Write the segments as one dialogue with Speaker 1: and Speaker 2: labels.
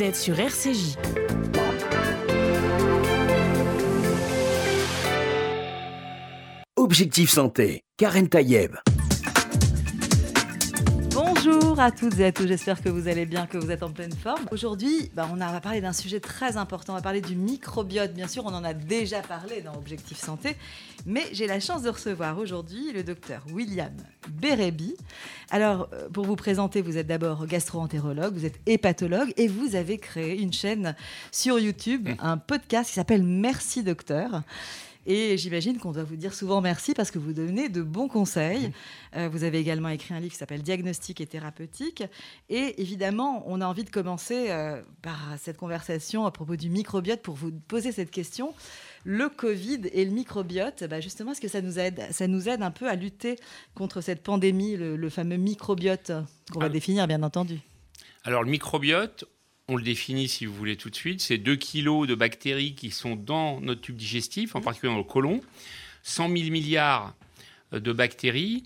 Speaker 1: Êtes sur RCJ.
Speaker 2: Objectif Santé, Karen Tayeb.
Speaker 3: Bonjour à toutes et à tous, j'espère que vous allez bien, que vous êtes en pleine forme. Aujourd'hui, bah, on, va parler d'un sujet très important, on va parler du microbiote. Bien sûr, on en a déjà parlé dans Objectif Santé, mais j'ai la chance de recevoir aujourd'hui le docteur William Bérébi. Alors, euh, pour vous présenter, vous êtes d'abord gastro-entérologue, vous êtes hépatologue et vous avez créé une chaîne sur YouTube, un podcast qui s'appelle Merci Docteur. Et j'imagine qu'on doit vous dire souvent merci parce que vous donnez de bons conseils. Euh, vous avez également écrit un livre qui s'appelle Diagnostic et thérapeutique. Et évidemment, on a envie de commencer euh, par cette conversation à propos du microbiote pour vous poser cette question. Le Covid et le microbiote, bah justement, est-ce que ça nous, aide, ça nous aide un peu à lutter contre cette pandémie, le, le fameux microbiote qu'on va
Speaker 4: Ah.
Speaker 3: définir, bien entendu?
Speaker 4: Alors le microbiote, on le définit si vous voulez tout de suite, c'est 2 kilos de bactéries qui sont dans notre tube digestif, en particulier dans le côlon, 100 000 milliards de bactéries,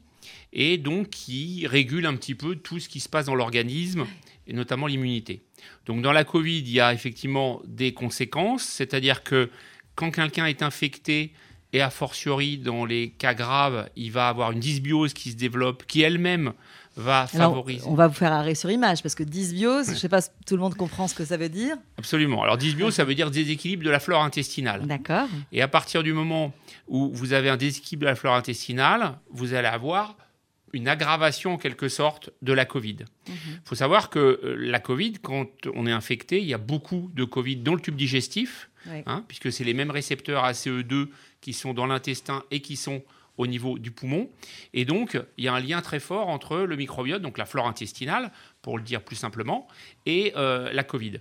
Speaker 4: et donc qui régulent un petit peu tout ce qui se passe dans l'organisme, et notamment l'immunité. Donc dans la Covid, il y a effectivement des conséquences, c'est-à-dire que quand quelqu'un est infecté, et a fortiori dans les cas graves, il va avoir une dysbiose qui se développe, qui elle-même va
Speaker 3: Alors,
Speaker 4: favoriser.
Speaker 3: on va vous faire arrêt sur image parce que dysbiose, je ne sais pas si tout le monde comprend ce que ça veut dire.
Speaker 4: Absolument. Alors dysbiose, ça veut dire déséquilibre de la flore intestinale.
Speaker 3: D'accord.
Speaker 4: Et à partir du moment où vous avez un déséquilibre de la flore intestinale, vous allez avoir une aggravation en quelque sorte de la Covid. Il faut savoir que euh, la Covid, quand on est infecté, il y a beaucoup de Covid dans le tube digestif, hein, puisque c'est les mêmes récepteurs ACE2 qui sont dans l'intestin et qui sont au niveau du poumon. Et donc, il y a un lien très fort entre le microbiote, donc la flore intestinale, pour le dire plus simplement, et euh, la Covid.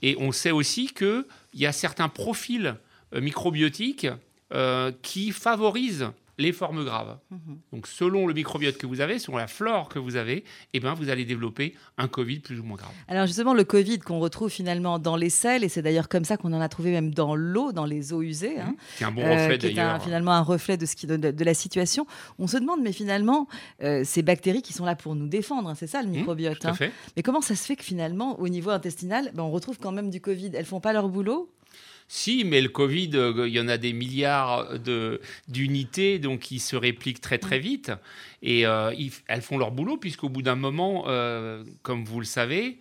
Speaker 4: Et on sait aussi qu'il y a certains profils euh, microbiotiques euh, qui favorisent les formes graves.
Speaker 3: Mhm.
Speaker 4: Donc, selon le microbiote que vous avez, selon la flore que vous avez, eh ben, vous allez développer un Covid plus ou moins grave.
Speaker 3: Alors justement, le Covid qu'on retrouve finalement dans les selles, et c'est d'ailleurs comme ça qu'on en a trouvé même dans l'eau, dans les eaux usées, hein,
Speaker 4: C'est un bon
Speaker 3: euh,
Speaker 4: reflet
Speaker 3: qui est
Speaker 4: d'ailleurs.
Speaker 3: finalement un reflet de, ce qui, de, de la situation. On se demande, mais finalement, euh, ces bactéries qui sont là pour nous défendre, hein, c'est ça le microbiote.
Speaker 4: Mmh, Tout à
Speaker 3: hein. Mais comment ça se fait que finalement, au niveau intestinal, ben, on retrouve quand même du Covid? Elles font pas leur boulot?
Speaker 4: Si, mais le Covid, euh, il y en a des milliards de- d'unités, donc ils se répliquent très très vite. Et euh, ils- elles font leur boulot, puisqu'au bout d'un moment, euh, comme vous le savez,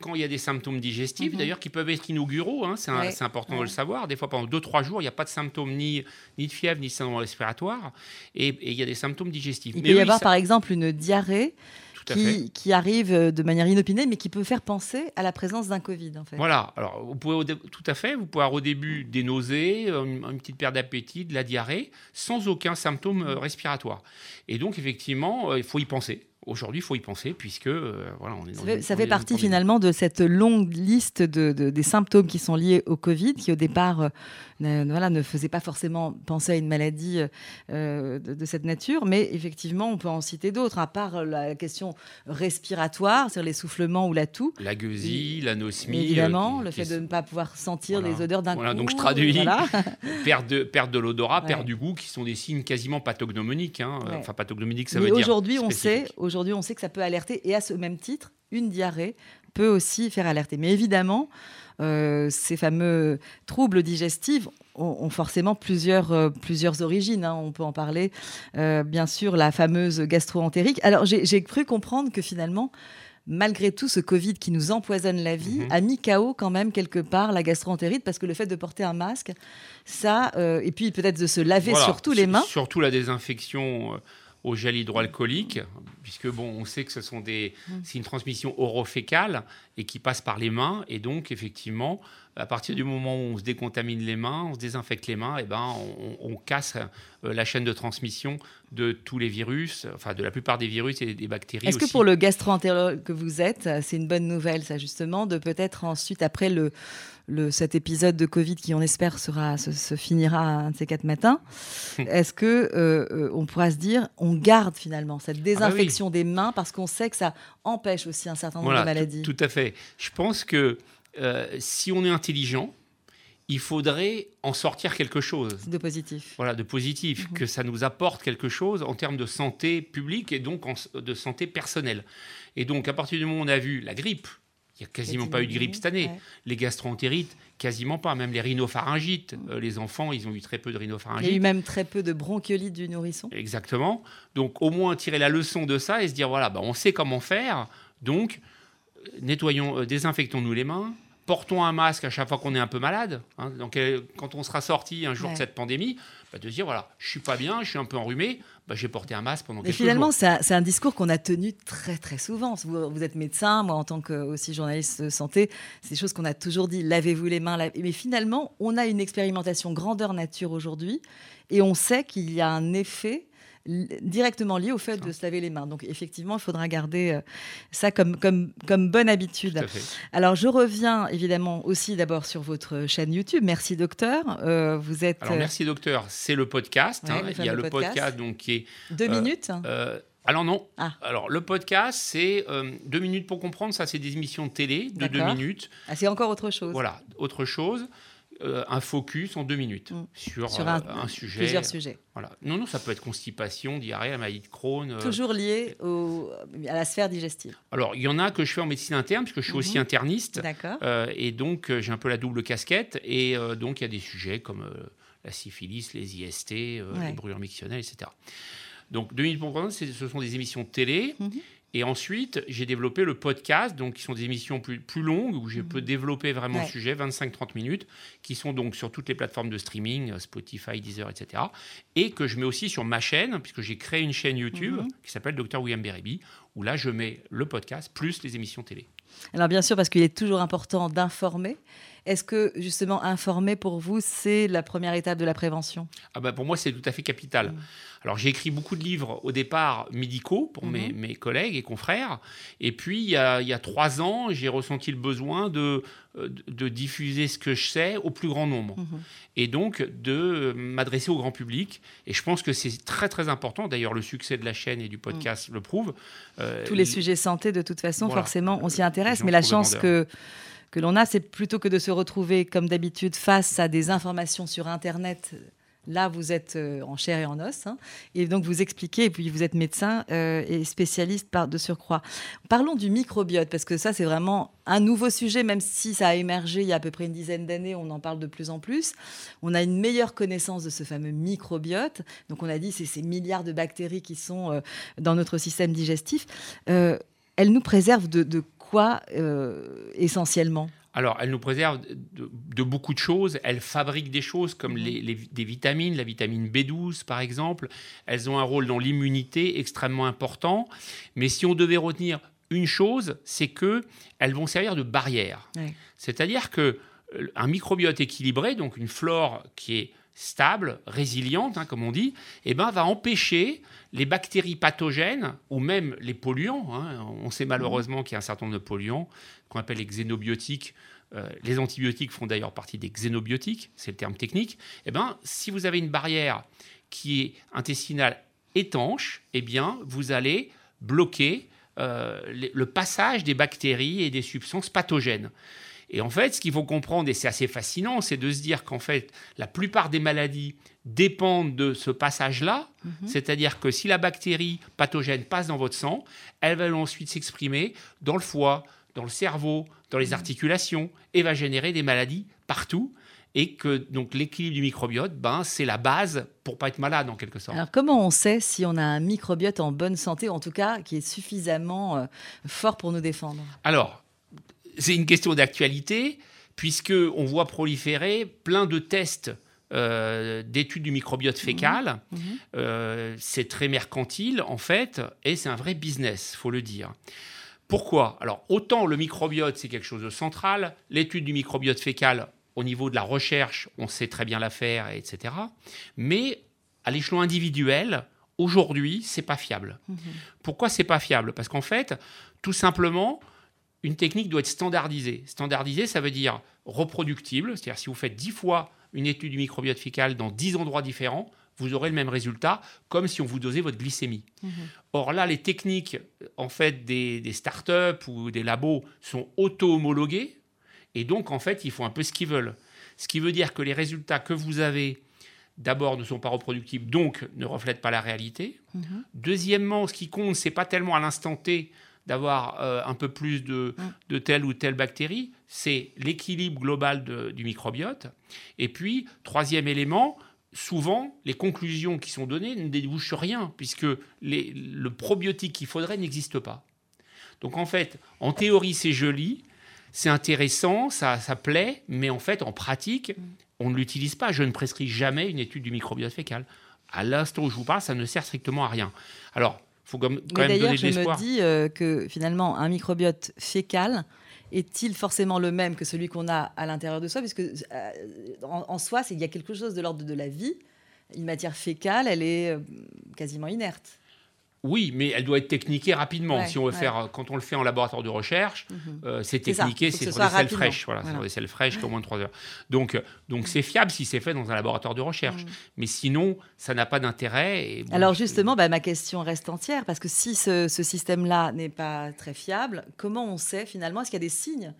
Speaker 4: quand il y a des symptômes digestifs,
Speaker 3: Mhm.
Speaker 4: d'ailleurs, qui peuvent être inauguraux, hein, c'est un-
Speaker 3: Ouais,
Speaker 4: c'est important
Speaker 3: ouais.
Speaker 4: de le savoir. Des fois, pendant 2-3 jours, il n'y a pas de symptômes ni, ni de fièvre, ni de syndrome respiratoire, et, et il y a des symptômes digestifs.
Speaker 3: Il
Speaker 4: Mais
Speaker 3: peut y avoir par exemple une diarrhée
Speaker 4: tout à fait.
Speaker 3: qui, arrive euh, de manière inopinée, mais qui peut faire penser à la présence d'un Covid en fait.
Speaker 4: Voilà, alors vous pouvez tout à fait, vous pouvez avoir au début des nausées, euh, une, une petite perte d'appétit, de la diarrhée, sans aucun symptôme euh, respiratoire. Et donc effectivement, il faut y penser. Aujourd'hui, il faut y penser puisque euh, voilà, on est.
Speaker 3: Ça
Speaker 4: dans
Speaker 3: fait,
Speaker 4: une-
Speaker 3: ça
Speaker 4: on
Speaker 3: fait
Speaker 4: est
Speaker 3: partie finalement de cette longue liste de, de- des symptômes qui sont liés au Covid, qui au départ euh, ne, voilà, ne faisaient pas forcément penser à une maladie euh, de, de cette nature, mais effectivement, on peut en citer d'autres, à part la question respiratoire, c'est-à-dire l'essoufflement ou la toux.
Speaker 4: La gueusie, l'anosmie.
Speaker 3: Évidemment,
Speaker 4: qui-
Speaker 3: le
Speaker 4: qui
Speaker 3: fait de ne pas pouvoir sentir
Speaker 4: Voilà.
Speaker 3: les odeurs d'un
Speaker 4: Voilà,
Speaker 3: coup.
Speaker 4: donc je traduis.
Speaker 3: voilà.
Speaker 4: perte de, perte de l'odorat,
Speaker 3: Ouais.
Speaker 4: perte du goût, qui sont des signes quasiment pathognomoniques. hein.
Speaker 3: Ouais.
Speaker 4: Enfin, pathognomoniques, ça
Speaker 3: Mais
Speaker 4: veut dire.
Speaker 3: aujourd'hui, on sait. Aujourd'hui, on sait que ça peut alerter, et à ce même titre, une diarrhée peut aussi faire alerter. Mais évidemment, euh, ces fameux troubles digestifs ont, ont forcément plusieurs, euh, plusieurs origines. hein. On peut en parler, Euh, bien sûr, la fameuse gastro-entérite. Alors, j'ai cru comprendre que finalement, malgré tout ce Covid qui nous empoisonne la vie,
Speaker 4: Mhm.
Speaker 3: a mis KO quand même quelque part la gastro-entérite parce que le fait de porter un masque, ça, euh, et puis peut-être de se laver
Speaker 4: Voilà,
Speaker 3: surtout les mains.
Speaker 4: Surtout la désinfection au gel hydroalcoolique, puisque bon, on sait que ce sont des,
Speaker 3: Mm.
Speaker 4: c'est une transmission orofécale et qui passe par les mains, et donc effectivement, à partir du moment où on se décontamine les mains, on se désinfecte les mains, et ben on, on casse euh, la chaîne de transmission de tous les virus, enfin de la plupart des virus et des bactéries.
Speaker 3: Est-ce que pour le gastro-entérologue que vous êtes, c'est une bonne nouvelle, ça justement, de peut-être ensuite, après le, le, cet épisode de Covid qui, on espère, sera, se, se finira un de ces quatre matins, est-ce que euh, euh, on pourra se dire, on garde finalement cette
Speaker 4: Ah bah oui.
Speaker 3: désinfection des mains parce qu'on sait que ça empêche aussi un certain nombre
Speaker 4: Voilà,
Speaker 3: de maladies?
Speaker 4: Tout, tout à fait. Je pense que euh, si on est intelligent, il faudrait en sortir quelque chose.
Speaker 3: de positif.
Speaker 4: Voilà, de positif,
Speaker 3: Mhm.
Speaker 4: que ça nous apporte quelque chose en termes de santé publique et donc en- de santé personnelle. Et donc, à partir du moment où on a vu la grippe, il n'y a quasiment pas eu de grippe cette année.
Speaker 3: Ouais.
Speaker 4: Les gastroentérites, quasiment pas. Même les rhinopharyngites, euh, les enfants, ils ont eu très peu de
Speaker 3: Il y a eu
Speaker 4: rhinopharyngites.
Speaker 3: même très peu de bronchiolite du nourrisson.
Speaker 4: Exactement. Donc, au moins tirer la leçon de ça et se dire voilà, bah, on sait comment faire. Donc, euh, nettoyons, euh, désinfectons-nous les mains. Portons un masque à chaque fois qu'on est un peu malade. hein. donc, euh, quand on sera sorti un jour
Speaker 3: Ouais.
Speaker 4: de cette pandémie, bah, de dire voilà, je suis pas bien, je suis un peu enrumé, bah, j'ai porté un masque pendant
Speaker 3: Mais
Speaker 4: quelques
Speaker 3: finalement,
Speaker 4: jours.
Speaker 3: c'est un, c'est un discours qu'on a tenu très très souvent. Vous, vous êtes médecin, moi en tant que aussi journaliste de santé, c'est des choses qu'on a toujours dit. Lavez-vous les mains. Mais finalement, on a une expérimentation grandeur nature aujourd'hui, et on sait qu'il y a un effet directement lié au fait de se laver les mains. Donc effectivement, il faudra garder euh, ça comme, comme, comme bonne habitude. Alors je reviens évidemment aussi d'abord sur votre chaîne YouTube. Merci docteur. Euh, vous êtes
Speaker 4: Alors,
Speaker 3: euh,
Speaker 4: merci docteur. C'est le podcast.
Speaker 3: Ouais,
Speaker 4: hein.
Speaker 3: le
Speaker 4: Il y a le
Speaker 3: podcast.
Speaker 4: podcast donc, qui est
Speaker 3: deux
Speaker 4: euh,
Speaker 3: minutes.
Speaker 4: Euh, alors non.
Speaker 3: Ah.
Speaker 4: Alors le podcast, c'est euh, deux minutes pour comprendre. Ça, c'est des émissions de télé de deux minutes.
Speaker 3: Ah, c'est encore autre chose.
Speaker 4: Voilà. Autre chose, euh, un focus en deux minutes
Speaker 3: Mm.
Speaker 4: sur,
Speaker 3: Sur
Speaker 4: euh,
Speaker 3: un-
Speaker 4: un, sujet.
Speaker 3: Plusieurs sujets.
Speaker 4: Voilà. Non, non, ça peut être constipation, diarrhée, maladie de Crohn. euh.
Speaker 3: Toujours lié au- à la sphère digestive.
Speaker 4: Alors il y en a que je fais en médecine interne puisque je suis aussi
Speaker 3: Mhm.
Speaker 4: interniste.
Speaker 3: D'accord.
Speaker 4: Et donc, j'ai un peu la double casquette. Et donc, il y a des sujets comme la syphilis, les IST,
Speaker 3: Ouais.
Speaker 4: les brûlures mictionnelles, etc. Donc, 2000 pour ce sont des émissions de télé.
Speaker 3: Mhm.
Speaker 4: Et ensuite, j'ai développé le podcast, donc qui sont des émissions plus, plus longues, où je peux développer vraiment
Speaker 3: Ouais.
Speaker 4: le sujet, 25-30 minutes, qui sont donc sur toutes les plateformes de streaming, euh, Spotify, Deezer, etc. Et que je mets aussi sur ma chaîne, puisque j'ai créé une chaîne YouTube
Speaker 3: Mhm.
Speaker 4: qui s'appelle Dr William Berryby, où là, je mets le podcast plus les émissions télé.
Speaker 3: Alors bien sûr, parce qu'il est toujours important d'informer. Est-ce que justement informer pour vous, c'est la première étape de la prévention?
Speaker 4: Ah bah pour moi, c'est tout à fait capital.
Speaker 3: Mm.
Speaker 4: Alors, j'ai écrit beaucoup de livres au départ médicaux pour mes,
Speaker 3: Mhm.
Speaker 4: mes collègues et confrères. Et puis, il y a, il y a trois ans, j'ai ressenti le besoin de, euh, de, diffuser ce que je sais au plus grand nombre.
Speaker 3: Mhm.
Speaker 4: Et donc, de euh, m'adresser au grand public. Et je pense que c'est très, très important. D'ailleurs, le succès de la chaîne et du podcast le prouve. Euh,
Speaker 3: Tous les sujets santé, de toute façon,
Speaker 4: Voilà.
Speaker 3: forcément, on s'y
Speaker 4: Les
Speaker 3: intéresse. Mais la chance que, que l'on a, c'est plutôt que de se retrouver, comme d'habitude, face à des informations sur Internet. Là, vous êtes euh, en chair et en os. hein. et donc, vous expliquez, et puis vous êtes médecin euh, et spécialiste par, de surcroît. Parlons du microbiote, parce que ça, c'est vraiment un nouveau sujet, même si ça a émergé il y a à peu près une dizaine d'années, on en parle de plus en plus. On a une meilleure connaissance de ce fameux microbiote. Donc, on a dit, c'est ces milliards de bactéries qui sont euh, dans notre système digestif. Elles nous préservent de, quoi essentiellement?
Speaker 4: Alors, elle nous préserve de, de beaucoup de choses. Elle fabrique des choses comme
Speaker 3: Mhm.
Speaker 4: les, les- des vitamines, la vitamine B12 par exemple. Elles ont un rôle dans l'immunité extrêmement important. Mais si on devait retenir une chose, c'est que elles vont servir de barrière. C'est-à-dire que euh, un microbiote équilibré, donc une flore qui est stable, résiliente, hein, comme on dit, eh ben, va empêcher les bactéries pathogènes ou même les polluants. hein. On sait malheureusement qu'il y a un certain nombre de polluants qu'on appelle les xénobiotiques. Euh, les antibiotiques font d'ailleurs partie des xénobiotiques, c'est le terme technique. Eh ben, si vous avez une barrière qui est intestinale étanche, eh bien, vous allez bloquer euh, le passage des bactéries et des substances pathogènes. Et en fait, ce qu'il faut comprendre, et c'est assez fascinant, c'est de se dire qu'en fait, la plupart des maladies dépendent de ce passage-là. C'est-à-dire que si la bactérie pathogène passe dans votre sang, elle va ensuite s'exprimer dans le foie, dans le cerveau, dans les articulations, et va générer des maladies partout. Et que donc l'équilibre du microbiote, ben, c'est la base pour pas être malade en quelque sorte.
Speaker 3: Alors, comment on sait si on a un microbiote en bonne santé, en tout cas qui est suffisamment euh, fort pour nous défendre?
Speaker 4: Alors, c'est une question d'actualité, puisque on voit proliférer plein de tests euh, d'études du microbiote fécal.
Speaker 3: Mhm.
Speaker 4: Euh, c'est très mercantile, en fait, et c'est un vrai business, faut le dire. Pourquoi? Alors, autant le microbiote, c'est quelque chose de central, l'étude du microbiote fécal, au niveau de la recherche, on sait très bien la faire, etc. Mais à l'échelon individuel, aujourd'hui, c'est pas fiable. Pourquoi c'est pas fiable? Parce qu'en fait, tout simplement, une technique doit être standardisée. Standardisée, ça veut dire reproductible, c'est-à-dire si vous faites 10 fois une étude du microbiote fécal dans 10 endroits différents, vous aurez le même résultat, comme si on vous dosait votre glycémie. Or là, les techniques en fait des, des startups ou des labos sont auto-homologuées, et donc en fait, ils font un peu ce qu'ils veulent. Ce qui veut dire que les résultats que vous avez, d'abord, ne sont pas reproductibles, donc ne reflètent pas la réalité.
Speaker 3: Mhm.
Speaker 4: Deuxièmement, ce qui compte, c'est pas tellement à l'instant T d'avoir euh, un peu plus de,
Speaker 3: Mm.
Speaker 4: de telle ou telle bactérie, c'est l'équilibre global de- du microbiote. Et puis, troisième élément, souvent, les conclusions qui sont données ne débouchent rien, puisque les- le probiotique qu'il faudrait n'existe pas. Donc, en fait, en théorie, c'est joli, c'est intéressant, ça, ça plaît, mais en fait, en pratique, on ne l'utilise pas. Je ne prescris jamais une étude du microbiote fécal. À l'instant où je vous parle, ça ne sert strictement à rien. Alors, faut quand même quand
Speaker 3: Mais
Speaker 4: donner de
Speaker 3: je me dis euh, que finalement, un microbiote fécal est-il forcément le même que celui qu'on a à l'intérieur de soi? Puisque euh, en, en soi, il y a quelque chose de l'ordre de la vie. Une matière fécale, elle est euh, quasiment inerte.
Speaker 4: Oui, mais elle doit être techniquée rapidement.
Speaker 3: Ouais,
Speaker 4: si on veut
Speaker 3: ouais.
Speaker 4: faire, quand on le fait en laboratoire de recherche,
Speaker 3: Mhm.
Speaker 4: euh, c'est techniqué, c'est
Speaker 3: ce
Speaker 4: sur des selles fraîches. Voilà, sur des selles fraîches qui ont moins de 3 heures. Donc, euh, donc c'est fiable si c'est fait dans un laboratoire de recherche.
Speaker 3: Mhm.
Speaker 4: Mais sinon, ça n'a pas d'intérêt. bon,
Speaker 3: Alors justement, bah, ma question reste entière, parce que si ce, ce système-là n'est pas très fiable, comment on sait finalement, est-ce qu'il y a des signes,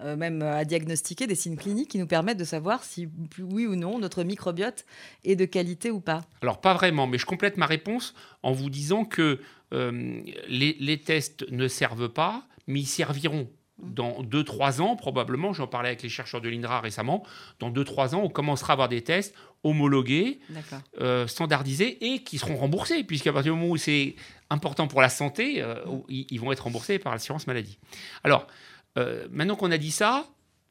Speaker 3: euh, même à diagnostiquer, des signes cliniques qui nous permettent de savoir si oui ou non notre microbiote est de qualité ou pas
Speaker 4: Alors, pas vraiment, mais je complète ma réponse en vous disant que euh, les, les tests ne servent pas, mais ils serviront. Dans 2-3 ans, probablement, j'en parlais avec les chercheurs de l'INRA récemment, dans 2-3 ans, on commencera à avoir des tests homologués, euh, standardisés et qui seront remboursés, puisqu'à partir du moment où c'est important pour la santé, ils, ils vont être remboursés par l'assurance maladie. Alors, euh, maintenant qu'on a dit ça,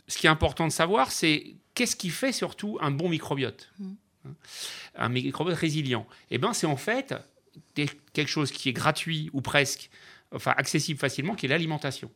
Speaker 4: ce qui est important de savoir, c'est qu'est-ce qui fait surtout un bon microbiote
Speaker 3: Mhm.
Speaker 4: Hein Un microbiote résilient. Eh bien, c'est en fait quelque chose qui est gratuit ou presque, enfin accessible facilement, qui est l'alimentation.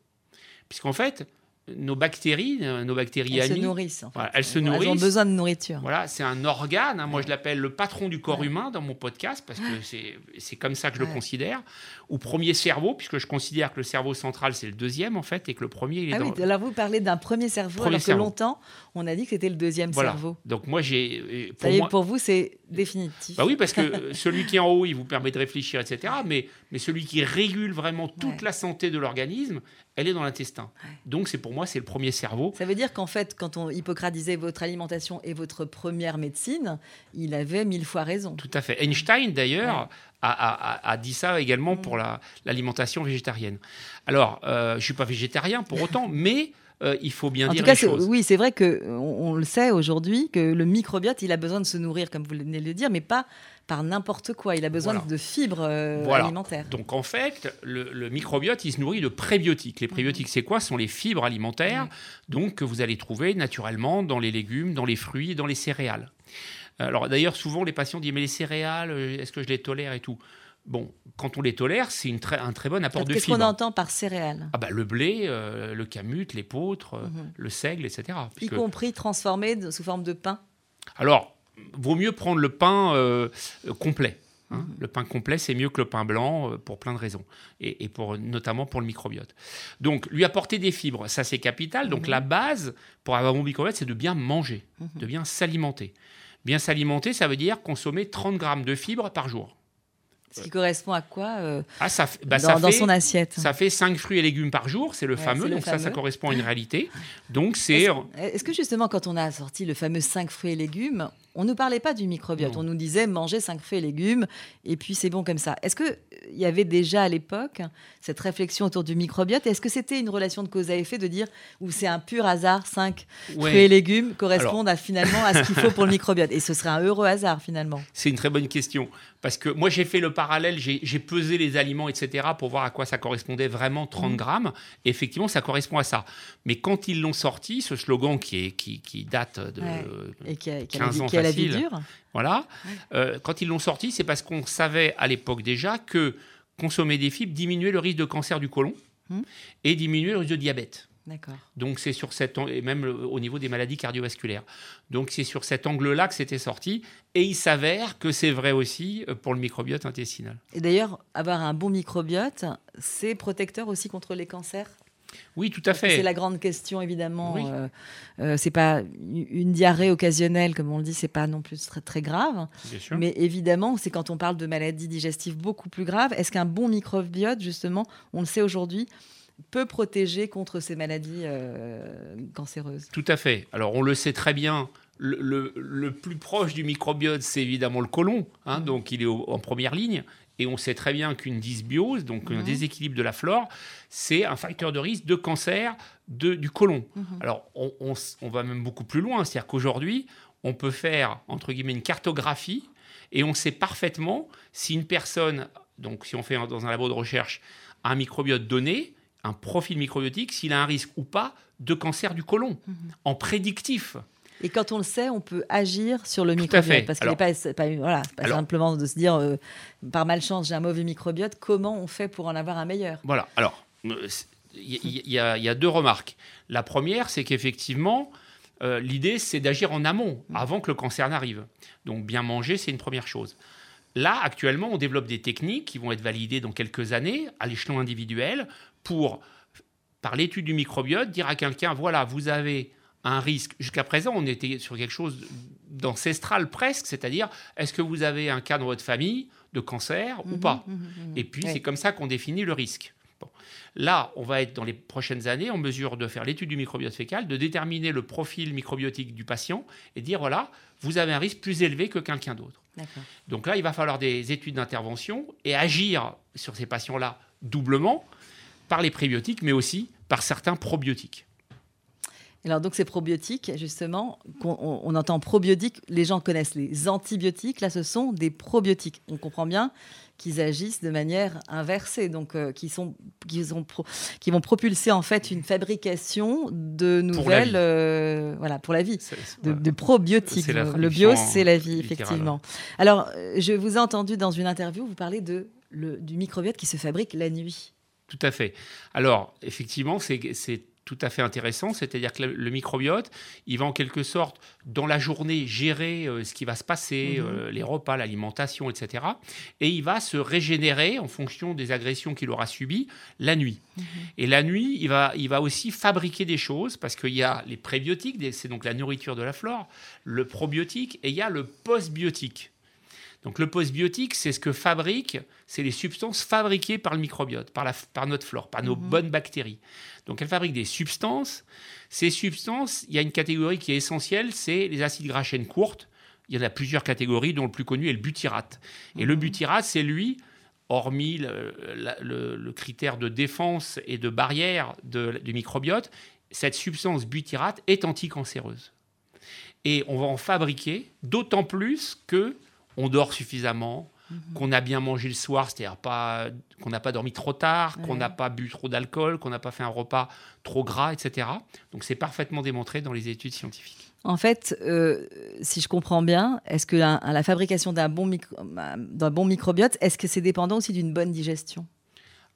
Speaker 4: Puisqu'en fait, nos bactéries, euh, nos bactéries
Speaker 3: Elles se nourrissent. en fait.
Speaker 4: voilà, elles se
Speaker 3: Elles ont
Speaker 4: nourrissent.
Speaker 3: besoin de nourriture.
Speaker 4: Voilà, c'est un organe. hein. Moi, je l'appelle le patron du corps
Speaker 3: Ouais.
Speaker 4: humain dans mon podcast parce que c'est comme ça que je le considère. Ou premier cerveau, puisque je considère que le cerveau central, c'est le deuxième, en fait, et que le premier, il est
Speaker 3: Ah
Speaker 4: dans.
Speaker 3: oui, alors vous parlez d'un premier cerveau,
Speaker 4: Premier
Speaker 3: alors que
Speaker 4: cerveau.
Speaker 3: longtemps, on a dit que c'était le deuxième
Speaker 4: Voilà.
Speaker 3: cerveau.
Speaker 4: Donc, moi, j'ai. euh, Pour moi,
Speaker 3: pour vous, c'est définitif.
Speaker 4: Bah oui, parce que celui qui est en haut, il vous permet de réfléchir, etc. Mais, mais celui qui régule vraiment toute la santé de l'organisme, elle est dans l'intestin.
Speaker 3: Ouais.
Speaker 4: Donc, c'est pour moi, c'est le premier cerveau.
Speaker 3: Ça veut dire qu'en fait, quand on Hippocrate disait votre alimentation est votre première médecine, il avait mille fois raison.
Speaker 4: Tout à fait. Einstein, d'ailleurs, a, a- a- a dit ça également
Speaker 3: Mm.
Speaker 4: pour la- l'alimentation végétarienne. Alors, euh, je ne suis pas végétarien pour autant, mais euh, il faut bien
Speaker 3: En
Speaker 4: dire
Speaker 3: tout cas,
Speaker 4: les choses.
Speaker 3: oui, c'est vrai que on, on le sait aujourd'hui que le microbiote, il a besoin de se nourrir, comme vous venez de le dire, mais pas par n'importe quoi. Il a besoin
Speaker 4: Voilà.
Speaker 3: de fibres euh,
Speaker 4: Voilà.
Speaker 3: alimentaires.
Speaker 4: Donc en fait, le, le microbiote, il se nourrit de prébiotiques. Les prébiotiques, c'est quoi? Ce sont les fibres alimentaires, donc que vous allez trouver naturellement dans les légumes, dans les fruits dans les céréales. Alors d'ailleurs, souvent les patients disent mais les céréales, euh, est-ce que je les tolère et tout? Bon, quand on les tolère, c'est une très- un très bon apport de
Speaker 3: Qu'est-ce qu'on
Speaker 4: fibres.
Speaker 3: entend par céréales?
Speaker 4: Ah bah, le blé, euh, le camut, l'épeautre, euh,
Speaker 3: Mhm.
Speaker 4: le seigle, etc.
Speaker 3: Y compris transformés de- sous forme de pain.
Speaker 4: Alors, vaut mieux prendre le pain euh, complet. hein.
Speaker 3: Mhm.
Speaker 4: Le pain complet, c'est mieux que le pain blanc pour plein de raisons, et, et pour, notamment pour le microbiote. Donc, lui apporter des fibres, ça c'est capital. Donc,
Speaker 3: Mhm.
Speaker 4: la base pour avoir un bon microbiote, c'est de bien manger, de bien s'alimenter. Bien s'alimenter, ça veut dire consommer 30 grammes de fibres par jour.
Speaker 3: Ce qui correspond à quoi euh,
Speaker 4: Ah, ça, bah,
Speaker 3: dans,
Speaker 4: ça
Speaker 3: dans
Speaker 4: fait,
Speaker 3: son assiette
Speaker 4: ça fait 5 fruits et légumes par jour, c'est le
Speaker 3: Ouais,
Speaker 4: fameux,
Speaker 3: le
Speaker 4: donc ça, ça correspond à une réalité. Donc, c'est...
Speaker 3: Est-ce que justement, quand on a sorti le fameux 5 fruits et légumes, on ne parlait pas du microbiote.
Speaker 4: Non.
Speaker 3: On nous disait manger 5 fruits et légumes et puis c'est bon comme ça. Est-ce qu'il y avait déjà à l'époque cette réflexion autour du microbiote Est-ce que c'était une relation de cause à effet de dire ou c'est un pur hasard 5
Speaker 4: Ouais.
Speaker 3: fruits et légumes correspondent à, finalement à ce qu'il faut pour le microbiote? Et ce serait un heureux hasard finalement.
Speaker 4: C'est une très bonne question. Parce que moi, j'ai fait le parallèle, j'ai pesé les aliments, etc., pour voir à quoi ça correspondait vraiment 30
Speaker 3: Mhm.
Speaker 4: grammes. Et effectivement, ça correspond à ça. Mais quand ils l'ont sorti, ce slogan qui, est, qui, qui date de.
Speaker 3: Ouais. Et qui a, qui a la
Speaker 4: 15
Speaker 3: vie,
Speaker 4: ans
Speaker 3: qui a la vie dure.
Speaker 4: Voilà.
Speaker 3: Ouais.
Speaker 4: Euh, quand ils l'ont sorti, c'est parce qu'on savait à l'époque déjà que consommer des fibres diminuait le risque de cancer du côlon
Speaker 3: Mhm.
Speaker 4: et diminuait le risque de diabète.
Speaker 3: D'accord.
Speaker 4: Donc c'est sur cet et même le- au niveau des maladies cardiovasculaires. Donc c'est sur cet angle-là que c'était sorti et il s'avère que c'est vrai aussi euh, pour le microbiote intestinal.
Speaker 3: Et d'ailleurs, avoir un bon microbiote, c'est protecteur aussi contre les cancers?
Speaker 4: Oui, tout à
Speaker 3: C'est
Speaker 4: fait.
Speaker 3: la grande question, évidemment.
Speaker 4: Oui.
Speaker 3: Euh, euh, c'est pas une une diarrhée occasionnelle, comme on le dit, c'est pas non plus très, très grave.
Speaker 4: Bien sûr.
Speaker 3: Mais évidemment, c'est quand on parle de maladies digestives beaucoup plus graves. Est-ce qu'un bon microbiote, justement, on le sait aujourd'hui, peut protéger contre ces maladies euh, cancéreuses
Speaker 4: Tout à fait. Alors on le sait très bien. Le, le- le plus proche du microbiote, c'est évidemment le côlon, hein,
Speaker 3: Mhm.
Speaker 4: donc il est au- en première ligne. Et on sait très bien qu'une dysbiose, donc un
Speaker 3: Mhm.
Speaker 4: déséquilibre de la flore, c'est un facteur de risque de cancer de- du côlon.
Speaker 3: Mhm.
Speaker 4: Alors, on, on va même beaucoup plus loin. C'est-à-dire qu'aujourd'hui, on peut faire, entre guillemets, une cartographie et on sait parfaitement si une personne, donc si on fait dans un labo de recherche un microbiote donné, un profil microbiotique, s'il a un risque ou pas de cancer du côlon,
Speaker 3: Mhm.
Speaker 4: en prédictif.
Speaker 3: Et quand on le sait, on peut agir sur le
Speaker 4: Tout
Speaker 3: microbiote. Parce qu'il n'est pas, pas, voilà, c'est pas
Speaker 4: Alors-
Speaker 3: simplement de se dire, euh, par malchance, j'ai un mauvais microbiote, comment on fait pour en avoir un meilleur?
Speaker 4: Voilà. Alors, il y, a- il y a deux remarques. La première, c'est qu'effectivement, euh, l'idée, c'est d'agir en amont, avant que le cancer n'arrive. Donc, bien manger, c'est une première chose. Là, actuellement, on développe des techniques qui vont être validées dans quelques années à l'échelon individuel pour, par l'étude du microbiote, dire à quelqu'un, voilà, vous avez un risque. Jusqu'à présent, on était sur quelque chose d'ancestral presque, c'est-à-dire, est-ce que vous avez un cas dans votre famille de cancer ou
Speaker 3: Mhm,
Speaker 4: pas
Speaker 3: mhm, mhm.
Speaker 4: et puis, c'est comme ça qu'on définit le risque. Bon. Là, on va être dans les prochaines années en mesure de faire l'étude du microbiote fécal, de déterminer le profil microbiotique du patient et dire voilà, vous avez un risque plus élevé que quelqu'un d'autre. Donc là, il va falloir des études d'intervention et agir sur ces patients-là doublement par les prébiotiques, mais aussi par certains probiotiques.
Speaker 3: Alors donc ces probiotiques, justement, qu'on- on, on entend probiotiques, les gens connaissent les antibiotiques, là ce sont des probiotiques. On comprend bien qu'ils agissent de manière inversée, donc euh, qui, sont, qui, sont pro- qui vont propulser en fait une fabrication de
Speaker 4: Pour
Speaker 3: nouvelles,
Speaker 4: vie.
Speaker 3: euh, voilà, pour la vie. De, probiotiques. Le bio, c'est la vie, effectivement. Alors, euh, je vous ai entendu dans une interview, vous parlez de, le, du microbiote qui se fabrique la nuit.
Speaker 4: Tout à fait. Alors, effectivement, c'est tout à fait intéressant. C'est-à-dire que le, microbiote, il va en quelque sorte, dans la journée, gérer euh, ce qui va se passer,
Speaker 3: Mhm.
Speaker 4: euh, les repas, l'alimentation, etc. Et il va se régénérer en fonction des agressions qu'il aura subies la nuit. Et la nuit, il va, il va aussi fabriquer des choses parce qu'il y a les prébiotiques, c'est donc la nourriture de la flore, le probiotique et il y a le postbiotique. Donc le postbiotique, c'est ce que fabrique, c'est les substances fabriquées par le microbiote, par, la, par notre flore, par nos
Speaker 3: Mhm.
Speaker 4: bonnes bactéries. Donc elles fabriquent des substances. Ces substances, il y a une catégorie qui est essentielle, c'est les acides gras chaînes courtes. Il y en a plusieurs catégories, dont le plus connu est le butyrate. Et le
Speaker 3: Mhm.
Speaker 4: butyrate, c'est lui, hormis le, la- le- le critère de défense et de barrière de- du microbiote, cette substance butyrate est anticancéreuse. Et on va en fabriquer, d'autant plus que on dort suffisamment,
Speaker 3: Mhm.
Speaker 4: qu'on a bien mangé le soir, c'est-à-dire pas, qu'on n'a pas dormi trop tard, qu'on n'a pas bu trop d'alcool, qu'on n'a pas fait un repas trop gras, etc. Donc c'est parfaitement démontré dans les études scientifiques.
Speaker 3: En fait, euh, si je comprends bien, est-ce que la, la fabrication d'un bon, micro- d'un bon microbiote, est-ce que c'est dépendant aussi d'une bonne digestion?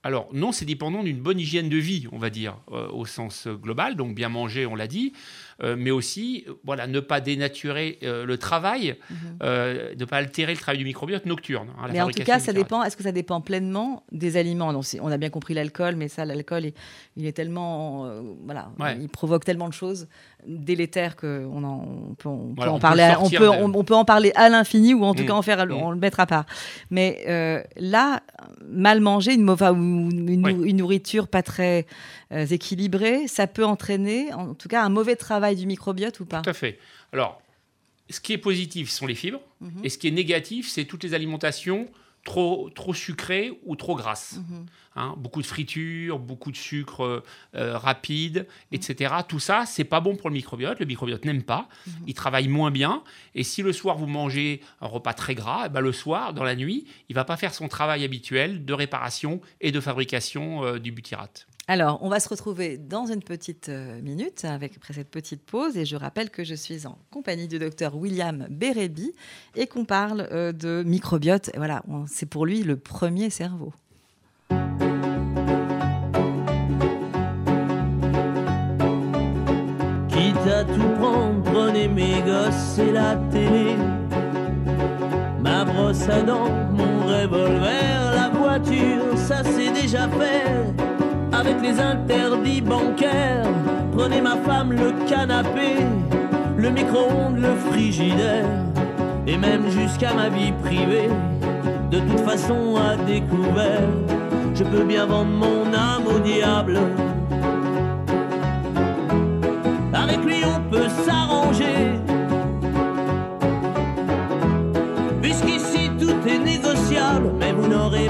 Speaker 4: Alors non, c'est dépendant d'une bonne hygiène de vie, on va dire, euh, au sens euh, global. Donc bien manger, on l'a dit, euh, mais aussi, euh, voilà, ne pas dénaturer euh, le travail, euh, ne pas altérer le travail du microbiote nocturne. hein,
Speaker 3: Mhm. Mais en tout cas, ça dépend. Est-ce que ça dépend pleinement des aliments? Donc, On a bien compris l'alcool, mais ça, l'alcool, il, il est tellement, voilà,
Speaker 4: Ouais.
Speaker 3: il provoque tellement de choses délétères que on, en, on peut, on peut
Speaker 4: Voilà,
Speaker 3: en
Speaker 4: on
Speaker 3: parler.
Speaker 4: le
Speaker 3: à- on peut,
Speaker 4: de-
Speaker 3: on, peut en parler à l'infini, ou en tout
Speaker 4: Mm.
Speaker 3: cas en faire,
Speaker 4: Mm.
Speaker 3: on le mettra à part. Mais euh, là, mal manger, une, mauvaise- une,
Speaker 4: Oui.
Speaker 3: une nourriture pas très euh, équilibrée, ça peut entraîner, en tout cas, un mauvais travail du microbiote ou pas
Speaker 4: Tout à fait. Alors, ce qui est positif, ce sont les fibres,
Speaker 3: Mhm.
Speaker 4: et ce qui est négatif, c'est toutes les alimentations trop, trop sucrées ou trop grasses.
Speaker 3: Mhm.
Speaker 4: Hein, beaucoup de friture, beaucoup de sucre euh, euh, rapide, etc. Tout ça, c'est pas bon pour le microbiote. Le microbiote n'aime pas. Il travaille moins bien. Et si le soir vous mangez un repas très gras, eh ben, le soir, dans la nuit, il va pas faire son travail habituel de réparation et de fabrication euh, du butyrate.
Speaker 3: Alors, on va se retrouver dans une petite euh, minute après cette petite pause et je rappelle que je suis en compagnie du docteur William Bérébi et qu'on parle euh, de microbiote. Et voilà, c'est pour lui le premier cerveau.
Speaker 1: Quitte à tout prendre, prenez mes gosses et la télé. Ma brosse à dents, mon revolver, la voiture, ça c'est déjà fait. Avec les interdits bancaires, prenez ma femme, le canapé, le micro-ondes, le frigidaire, et même jusqu'à ma vie privée. De toute façon, à découvert, je peux bien vendre mon âme au diable. Avec lui on peut s'arranger. Puisqu'ici tout est négociable, mais vous n'aurez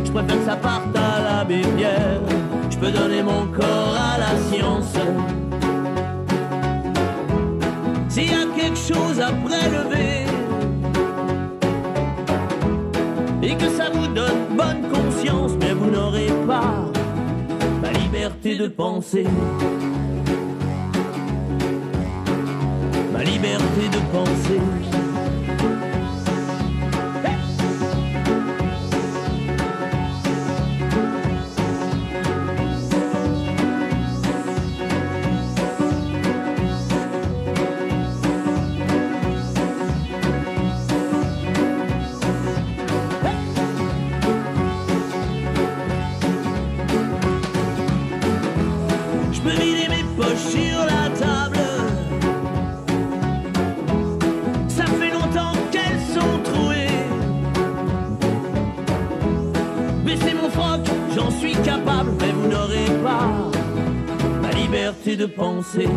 Speaker 1: je préfère que ça parte à la bébière. Je peux donner mon corps à la science. S'il y a quelque chose à prélever et que ça vous donne bonne conscience, mais vous n'aurez pas la liberté de penser. Ma liberté de penser. Baisser mon froc, j'en suis capable, mais vous n'aurez pas ma liberté de penser.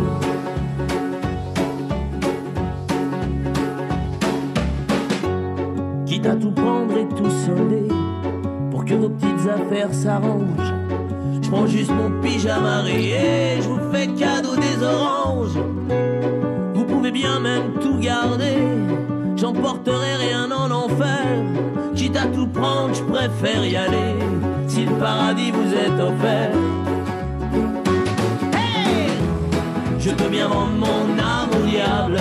Speaker 1: Quitte à tout prendre et tout solder pour que vos petites affaires s'arrangent. Je prends juste mon pyjama rayé, je vous fais cadeau des oranges. Vous pouvez bien même tout garder, j'emporterai rien en enfer. À tout prendre, je préfère y aller, si le paradis vous est offert. Je peux bien vendre mon âme au diable.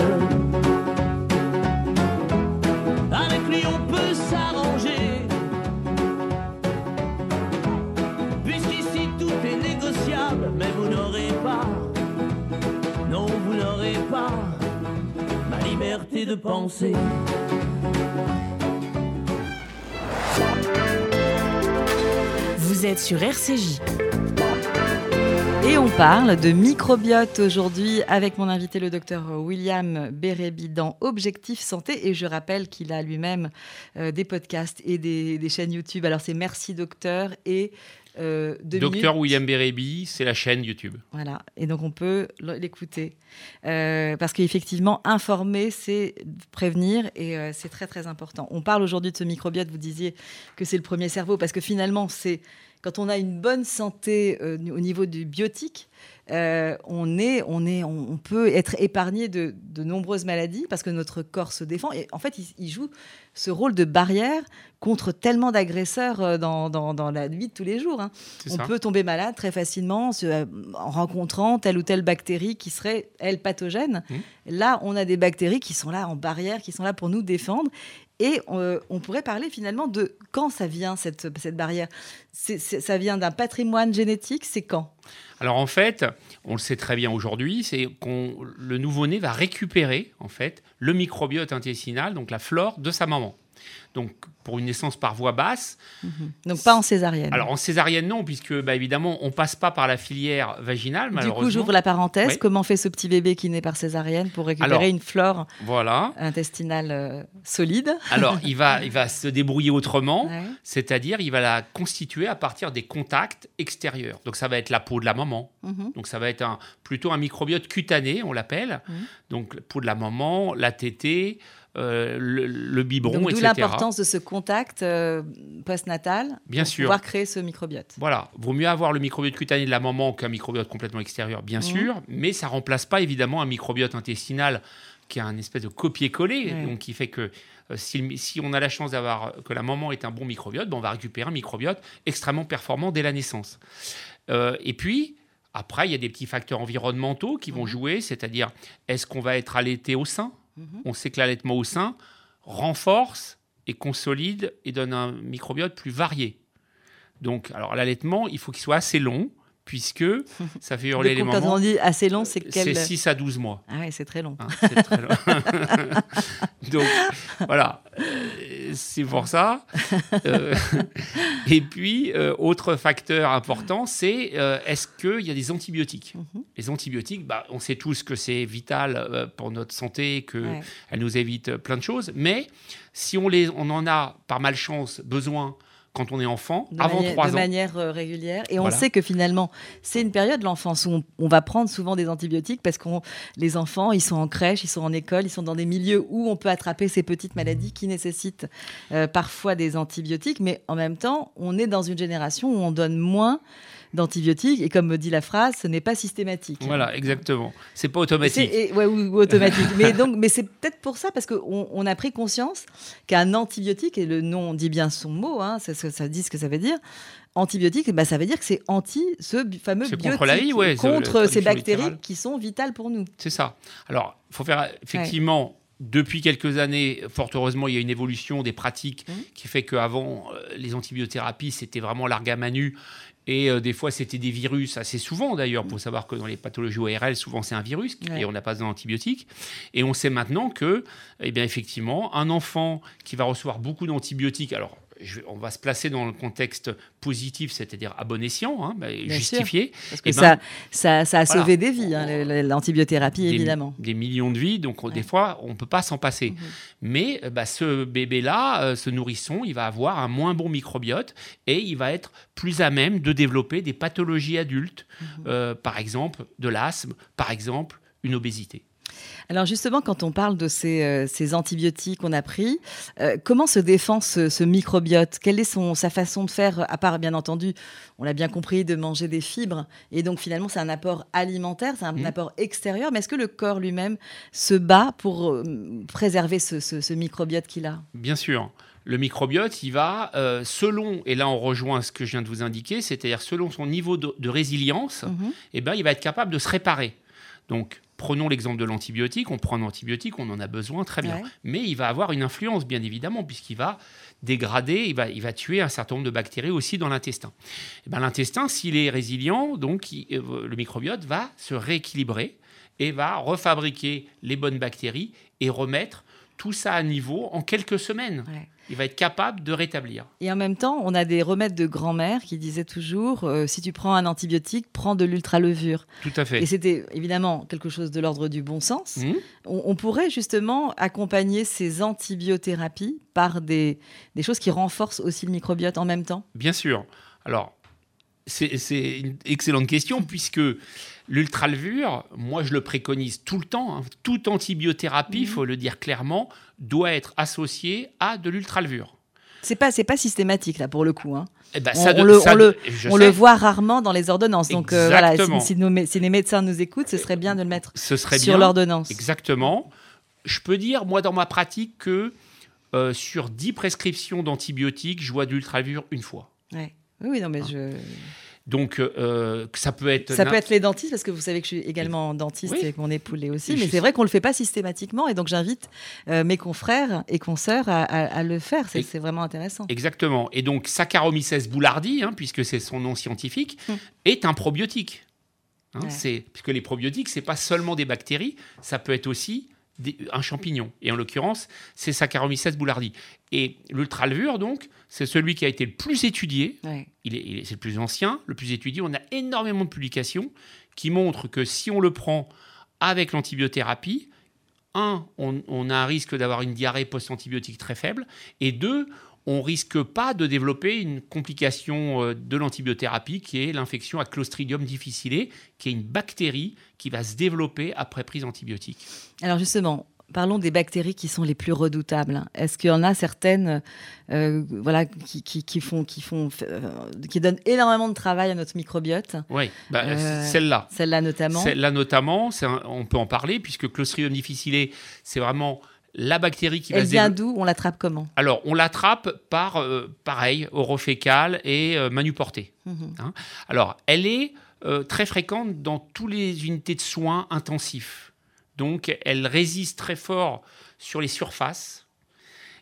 Speaker 1: Avec lui on peut s'arranger. Puisqu'ici tout est négociable, mais vous n'aurez pas, non vous n'aurez pas ma liberté de penser.
Speaker 5: Vous êtes sur RCJ.
Speaker 3: Et on parle de microbiote aujourd'hui avec mon invité le docteur William Bérébi dans Objectif Santé. Et je rappelle qu'il a lui-même euh, des podcasts et des, des chaînes YouTube. Alors c'est Merci Docteur et euh,
Speaker 4: Docteur. William Bérébi, c'est la chaîne YouTube.
Speaker 3: Voilà, et donc on peut l'écouter. Euh, parce qu'effectivement, informer, c'est prévenir, et euh, c'est très très important. On parle aujourd'hui de ce microbiote, vous disiez que c'est le premier cerveau, parce que finalement, c'est quand on a une bonne santé euh, au niveau du biotique, euh, on, est, on, est, on, on peut être épargné de, de nombreuses maladies parce que notre corps se défend. Et en fait, il, il joue ce rôle de barrière contre tellement d'agresseurs euh, dans, dans, dans la vie de tous les jours. hein. On
Speaker 4: ça
Speaker 3: peut tomber malade très facilement se- euh, en rencontrant telle ou telle bactérie qui serait, elle, pathogène.
Speaker 4: Mhm.
Speaker 3: Là, on a des bactéries qui sont là en barrière, qui sont là pour nous défendre. Et on pourrait parler finalement de quand ça vient, cette, cette barrière? Ça vient d'un patrimoine génétique, c'est quand?
Speaker 4: Alors en fait, on le sait très bien aujourd'hui, c'est qu'on le nouveau-né va récupérer en fait le microbiote intestinal, donc la flore de sa maman. Donc pour une naissance par voie basse.
Speaker 3: Donc pas en césarienne.
Speaker 4: Alors en césarienne non, puisque bah, évidemment on passe pas par la filière vaginale
Speaker 3: du
Speaker 4: malheureusement.
Speaker 3: coup, j'ouvre la parenthèse.
Speaker 4: Oui.
Speaker 3: Comment fait ce petit bébé qui naît par césarienne pour récupérer
Speaker 4: Alors-
Speaker 3: une flore
Speaker 4: Voilà.
Speaker 3: intestinale euh, solide?
Speaker 4: Alors il va, il va se débrouiller autrement.
Speaker 3: Ouais.
Speaker 4: C'est-à-dire, il va la constituer à partir des contacts extérieurs. Donc, ça va être la peau de la maman.
Speaker 3: Mhm.
Speaker 4: Donc, ça va être un, plutôt un microbiote cutané, on l'appelle.
Speaker 3: Mhm.
Speaker 4: Donc, la peau de la maman, la tétée, euh, le, le biberon,
Speaker 3: Donc, d'où
Speaker 4: etc.
Speaker 3: l'importance de ce contact euh, postnatal
Speaker 4: Bien
Speaker 3: pour
Speaker 4: sûr.
Speaker 3: pouvoir créer ce microbiote.
Speaker 4: Voilà, vaut mieux avoir le microbiote cutané de la maman qu'un microbiote complètement extérieur, bien
Speaker 3: Mhm.
Speaker 4: sûr, mais ça remplace pas évidemment un microbiote intestinal qui a un espèce de copier-coller, donc qui fait que euh, si, si on a la chance d'avoir que la maman est un bon microbiote, ben, on va récupérer un microbiote extrêmement performant dès la naissance. Euh, et puis après, il y a des petits facteurs environnementaux qui vont
Speaker 3: Mhm.
Speaker 4: jouer, c'est-à-dire est-ce qu'on va être allaité au sein?
Speaker 3: Mhm.
Speaker 4: On sait que l'allaitement au sein renforce et consolide et donne un microbiote plus varié. Donc, alors l'allaitement, il faut qu'il soit assez long, puisque ça fait hurler les
Speaker 3: quand
Speaker 4: mamans.
Speaker 3: on dit assez long, c'est
Speaker 4: C'est
Speaker 3: quel
Speaker 4: 6 à 12 mois.
Speaker 3: Ah ouais, c'est très long.
Speaker 4: hein, c'est très long. Donc, voilà. C'est pour ça. Euh, et puis, euh, autre facteur important, c'est euh, est-ce qu'il y a des antibiotiques?
Speaker 3: Mhm.
Speaker 4: Les antibiotiques, bah, on sait tous que c'est vital pour notre santé, qu'elles
Speaker 3: Ouais.
Speaker 4: nous évitent plein de choses. Mais si on, les, on en a par malchance besoin quand on est enfant,
Speaker 3: de
Speaker 4: avant
Speaker 3: manière,
Speaker 4: 3
Speaker 3: de
Speaker 4: ans,
Speaker 3: manière régulière. Et on
Speaker 4: Voilà.
Speaker 3: sait que finalement, c'est une période de l'enfance où on, on va prendre souvent des antibiotiques parce que les enfants, ils sont en crèche, ils sont en école, ils sont dans des milieux où on peut attraper ces petites maladies qui nécessitent euh, parfois des antibiotiques. Mais en même temps, on est dans une génération où on donne moins d'antibiotiques. Et comme me dit la phrase, ce n'est pas systématique.
Speaker 4: voilà, exactement. C'est pas automatique.
Speaker 3: et- ouais, ou, ou automatique. mais donc, mais c'est peut-être pour ça, parce qu'on on a pris conscience qu'un antibiotique, et le nom dit bien son mot, hein, ça dit ce que ça veut dire. Antibiotique, bah, ça veut dire que c'est anti ce fameux biotique,
Speaker 4: contre la vie, ouais,
Speaker 3: contre ces bactéries
Speaker 4: littérale.
Speaker 3: qui sont vitales pour nous.
Speaker 4: C'est ça. Alors, il faut faire effectivement. Depuis quelques années, fort heureusement, il y a une évolution des pratiques
Speaker 3: Mhm.
Speaker 4: qui fait qu'avant, euh, les antibiothérapies, c'était vraiment l'argamanu. Et euh, des fois, c'était des virus, assez souvent d'ailleurs. Il faut savoir que dans les pathologies ORL, souvent, c'est un virus
Speaker 3: Ouais.
Speaker 4: et on n'a pas d'antibiotiques. Et on sait maintenant que, eh bien, effectivement, un enfant qui va recevoir beaucoup d'antibiotiques, alors je on va se placer dans le contexte positif, c'est-à-dire à bon escient, hein, bah, justifié.
Speaker 3: Parce que
Speaker 4: Eh ben,
Speaker 3: ça, ça, ça a
Speaker 4: voilà.
Speaker 3: sauvé des vies, hein, le- l'antibiothérapie, évidemment.
Speaker 4: des millions de vies, donc on- des fois, on ne peut pas s'en passer.
Speaker 3: Mhm.
Speaker 4: Mais euh, bah, ce bébé-là, euh, ce nourrisson, il va avoir un moins bon microbiote et il va être plus à même de développer des pathologies adultes,
Speaker 3: Mhm.
Speaker 4: euh, par exemple de l'asthme, par exemple une obésité.
Speaker 3: Alors justement, quand on parle de ces, euh, ces antibiotiques qu'on a pris, euh, comment se défend ce, ce microbiote? Quelle est son, sa façon de faire, à part bien entendu, on l'a bien compris, de manger des fibres Et donc finalement, c'est un apport alimentaire, c'est un
Speaker 4: Mhm.
Speaker 3: apport extérieur. Mais est-ce que le corps lui-même se bat pour euh, préserver ce, ce- ce microbiote qu'il a?
Speaker 4: Bien sûr. Le microbiote, il va, euh, selon, et là on rejoint ce que je viens de vous indiquer, c'est-à-dire selon son niveau de, de résilience,
Speaker 3: Mhm.
Speaker 4: eh ben, il va être capable de se réparer. Donc, prenons l'exemple de l'antibiotique. On prend un antibiotique, on en a besoin, très bien.
Speaker 3: Ouais.
Speaker 4: Mais il va avoir une influence, bien évidemment, puisqu'il va dégrader, il va, il va tuer un certain nombre de bactéries aussi dans l'intestin. Eh ben, l'intestin, s'il est résilient, donc il- euh, le microbiote va se rééquilibrer et va refabriquer les bonnes bactéries et remettre tout ça à niveau en quelques semaines.
Speaker 3: Ouais.
Speaker 4: Il va être capable de rétablir.
Speaker 3: Et en même temps, on a des remèdes de grand-mère qui disaient toujours euh, si tu prends un antibiotique, prends de l'ultralevure.
Speaker 4: Tout à fait.
Speaker 3: Et c'était évidemment quelque chose de l'ordre du bon sens.
Speaker 4: Mhm.
Speaker 3: On, on pourrait justement accompagner ces antibiothérapies par des, des choses qui renforcent aussi le microbiote en même temps.
Speaker 4: Bien sûr. Alors, c'est c'est une excellente question puisque l'ultralevure, moi je le préconise tout le temps. hein. Toute antibiothérapie, il
Speaker 3: Mhm.
Speaker 4: faut le dire clairement, doit être associée à de l'ultralevure.
Speaker 3: C'est pas c'est pas systématique là pour le coup. hein.
Speaker 4: Eh ben,
Speaker 3: On-
Speaker 4: ça
Speaker 3: on
Speaker 4: de-
Speaker 3: le-
Speaker 4: ça
Speaker 3: on
Speaker 4: de-
Speaker 3: le-
Speaker 4: je
Speaker 3: On
Speaker 4: sais,
Speaker 3: le voit rarement dans les ordonnances. Donc euh, voilà, si, les médecins nous écoutent, ce serait bien de le mettre
Speaker 4: Ce serait
Speaker 3: sur l'ordonnance.
Speaker 4: Exactement. Je peux dire, moi, dans ma pratique, que euh, sur 10 prescriptions d'antibiotiques, je vois de l'ultralevure une fois.
Speaker 3: Ouais. Oui, oui, non mais je.
Speaker 4: Donc, euh, ça peut être.
Speaker 3: Ça peut être les dentistes, parce que vous savez que je suis également dentiste
Speaker 4: Oui.
Speaker 3: et que mon époux l'est aussi.
Speaker 4: Et
Speaker 3: Mais c'est vrai qu'on ne le fait pas systématiquement. Et donc, j'invite euh, mes confrères et consoeurs à, à- à le faire. C'est vraiment intéressant.
Speaker 4: Exactement. Et donc, Saccharomyces boulardii, hein, puisque c'est son nom scientifique,
Speaker 3: Hmm.
Speaker 4: est un probiotique. Hein,
Speaker 3: Ouais.
Speaker 4: puisque les probiotiques, c'est pas seulement des bactéries, ça peut être aussi des- un champignon. Et en l'occurrence, c'est Saccharomyces boulardii. Et l'ultralevure, donc, c'est celui qui a été le plus étudié.
Speaker 3: Ouais.
Speaker 4: Il est, il est- c'est le plus ancien, le plus étudié. On a énormément de publications qui montrent que si on le prend avec l'antibiothérapie, un, on, on a un risque d'avoir une diarrhée post-antibiotique très faible, et deux, on risque pas de développer une complication euh, de l'antibiothérapie qui est l'infection à Clostridium difficile, qui est une bactérie qui va se développer après prise antibiotique.
Speaker 3: Alors, justement, parlons des bactéries qui sont les plus redoutables. Est-ce qu'il y en a certaines euh, voilà, qui, qui- qui font, qui, font, euh, qui donnent énormément de travail à notre microbiote?
Speaker 4: Oui, bah,
Speaker 3: Euh,
Speaker 4: celle-là.
Speaker 3: Celle-là notamment.
Speaker 4: Celle-là notamment, un- on peut en parler puisque Clostridium difficile, c'est vraiment la bactérie qui va
Speaker 3: Elle
Speaker 4: se
Speaker 3: vient d'où? On l'attrape comment?
Speaker 4: Alors, on l'attrape par, euh, pareil, orofécal et euh.
Speaker 3: Mhm.
Speaker 4: Alors, elle est euh, très fréquente dans toutes les unités de soins intensifs. Donc, elle résiste très fort sur les surfaces.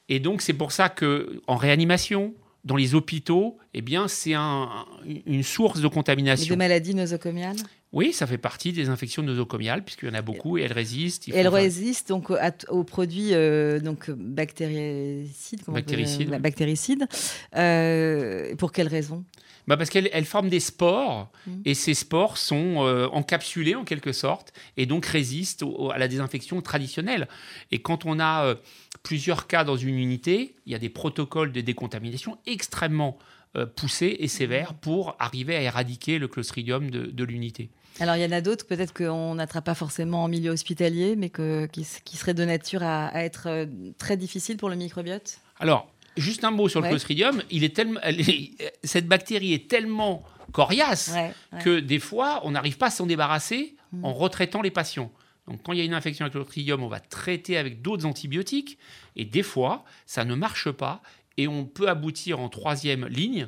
Speaker 4: Et donc, c'est pour ça que en réanimation, dans les hôpitaux, eh bien, c'est un- une source de
Speaker 3: Et de
Speaker 4: contamination.
Speaker 3: maladies nosocomiales?
Speaker 4: Oui, ça fait partie des infections nosocomiales, puisqu'il y en a beaucoup et elles résistent. il
Speaker 3: Et elle
Speaker 4: faut-
Speaker 3: résiste donc à- aux produits euh, donc bactéricides. comment on peut-
Speaker 4: Bactéricides,
Speaker 3: bah, bactéricides. Euh, pour quelles raisons?
Speaker 4: Bah parce qu'elles elles forment des spores
Speaker 3: Mm.
Speaker 4: et ces spores sont euh, encapsulés en quelque sorte et donc résistent au- à la désinfection traditionnelle. Et quand on a euh, plusieurs cas dans une unité, il y a des protocoles de décontamination extrêmement euh, poussés et sévères pour arriver à éradiquer le clostridium de, de l'unité.
Speaker 3: Alors il y en a d'autres peut-être qu'on n'attrape pas forcément en milieu hospitalier, mais que, qui, qui seraient de nature à, à être euh, très difficiles pour le microbiote.
Speaker 4: Alors, juste un mot sur
Speaker 3: Ouais.
Speaker 4: le clostridium. Il est tellement, est- cette bactérie est tellement coriace
Speaker 3: Ouais, ouais.
Speaker 4: que des fois, on n'arrive pas à s'en débarrasser
Speaker 3: Mm.
Speaker 4: en retraitant les patients. Donc, quand il y a une infection avec le clostridium, on va traiter avec d'autres antibiotiques. Et des fois, ça ne marche pas. Et on peut aboutir en troisième ligne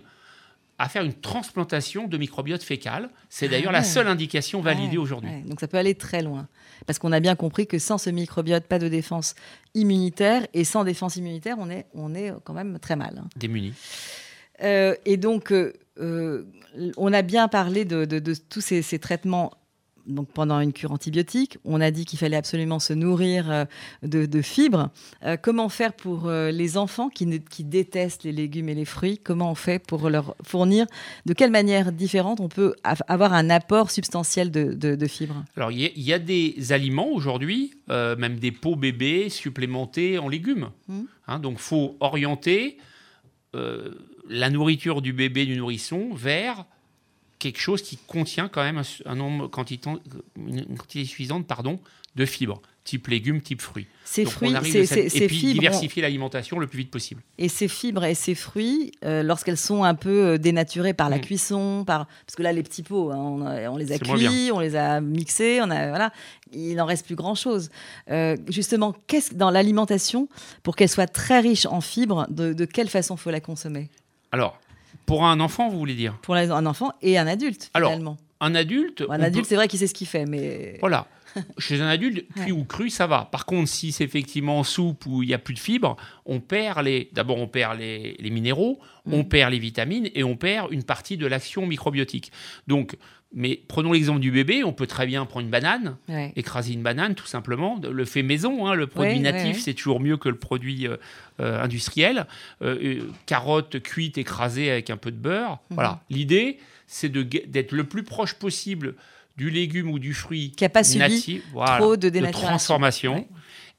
Speaker 4: à faire une transplantation de microbiote fécal. C'est d'ailleurs
Speaker 3: Ah
Speaker 4: la seule indication validée
Speaker 3: Ouais,
Speaker 4: aujourd'hui.
Speaker 3: ouais. Donc ça peut aller très loin. Parce qu'on a bien compris que sans ce microbiote, pas de défense immunitaire. Et sans défense immunitaire, on est, on est quand même très mal. hein.
Speaker 4: Démunis.
Speaker 3: Euh, et donc, euh, euh, on a bien parlé de, de- de tous ces, ces traitements donc pendant une cure antibiotique. On a dit qu'il fallait absolument se nourrir euh, de, de fibres. Euh, comment faire pour euh, les enfants qui, ne- qui détestent les légumes et les fruits Comment on fait pour leur fournir De quelle manière différente on peut av- avoir un apport substantiel de, de- de fibres?
Speaker 4: Alors, il y, a- il y a des aliments aujourd'hui, euh, même des pots bébés supplémentés en légumes.
Speaker 3: Mhm.
Speaker 4: Hein, donc, faut orienter euh, la nourriture du bébé, du nourrisson, vers quelque chose qui contient quand même un, nombre, quantité, une quantité suffisante pardon, de fibres, type légumes, type fruits.
Speaker 3: Ces
Speaker 4: Donc, on
Speaker 3: fruits,
Speaker 4: arrive
Speaker 3: ces,
Speaker 4: cette-
Speaker 3: ces-
Speaker 4: et
Speaker 3: ces
Speaker 4: puis
Speaker 3: fibres,
Speaker 4: diversifier l'alimentation le plus vite possible.
Speaker 3: Et ces fibres et ces fruits, euh, lorsqu'elles sont un peu euh, dénaturées par la
Speaker 4: Mm.
Speaker 3: cuisson, par parce que là les petits pots, hein, on, on les a cuits, on les a mixés, on a voilà, il n'en reste plus grand chose. justement, qu'est-ce dans l'alimentation pour qu'elle soit très riche en fibres, de, de quelle façon faut la consommer?
Speaker 4: Alors, pour un enfant, vous voulez dire?
Speaker 3: Pour un enfant et un adulte
Speaker 4: Alors,
Speaker 3: finalement.
Speaker 4: Un adulte,
Speaker 3: Bon, un adulte,
Speaker 4: peut-
Speaker 3: c'est vrai qu'il sait ce qu'il fait, mais
Speaker 4: Voilà. Chez un adulte,
Speaker 3: Ouais.
Speaker 4: cuit ou cru, ça va. Par contre, si c'est effectivement en soupe où il n'y a plus de fibres, on perd les. D'abord, on perd les, les minéraux, on
Speaker 3: Mhm.
Speaker 4: perd les vitamines et on perd une partie de l'action microbiotique. Donc, mais prenons l'exemple du bébé, on peut très bien prendre une banane,
Speaker 3: ouais.
Speaker 4: écraser une banane tout simplement, le fait maison, hein, le produit
Speaker 3: Ouais,
Speaker 4: natif,
Speaker 3: ouais,
Speaker 4: c'est toujours mieux que le produit euh, euh, industriel. Euh, carottes cuites, écrasées avec un peu de beurre.
Speaker 3: Mhm.
Speaker 4: Voilà. L'idée, c'est d'être le plus proche possible du légume ou du fruit
Speaker 3: Qui a pas subi
Speaker 4: natif, voilà,
Speaker 3: trop de
Speaker 4: transformation
Speaker 3: Ouais.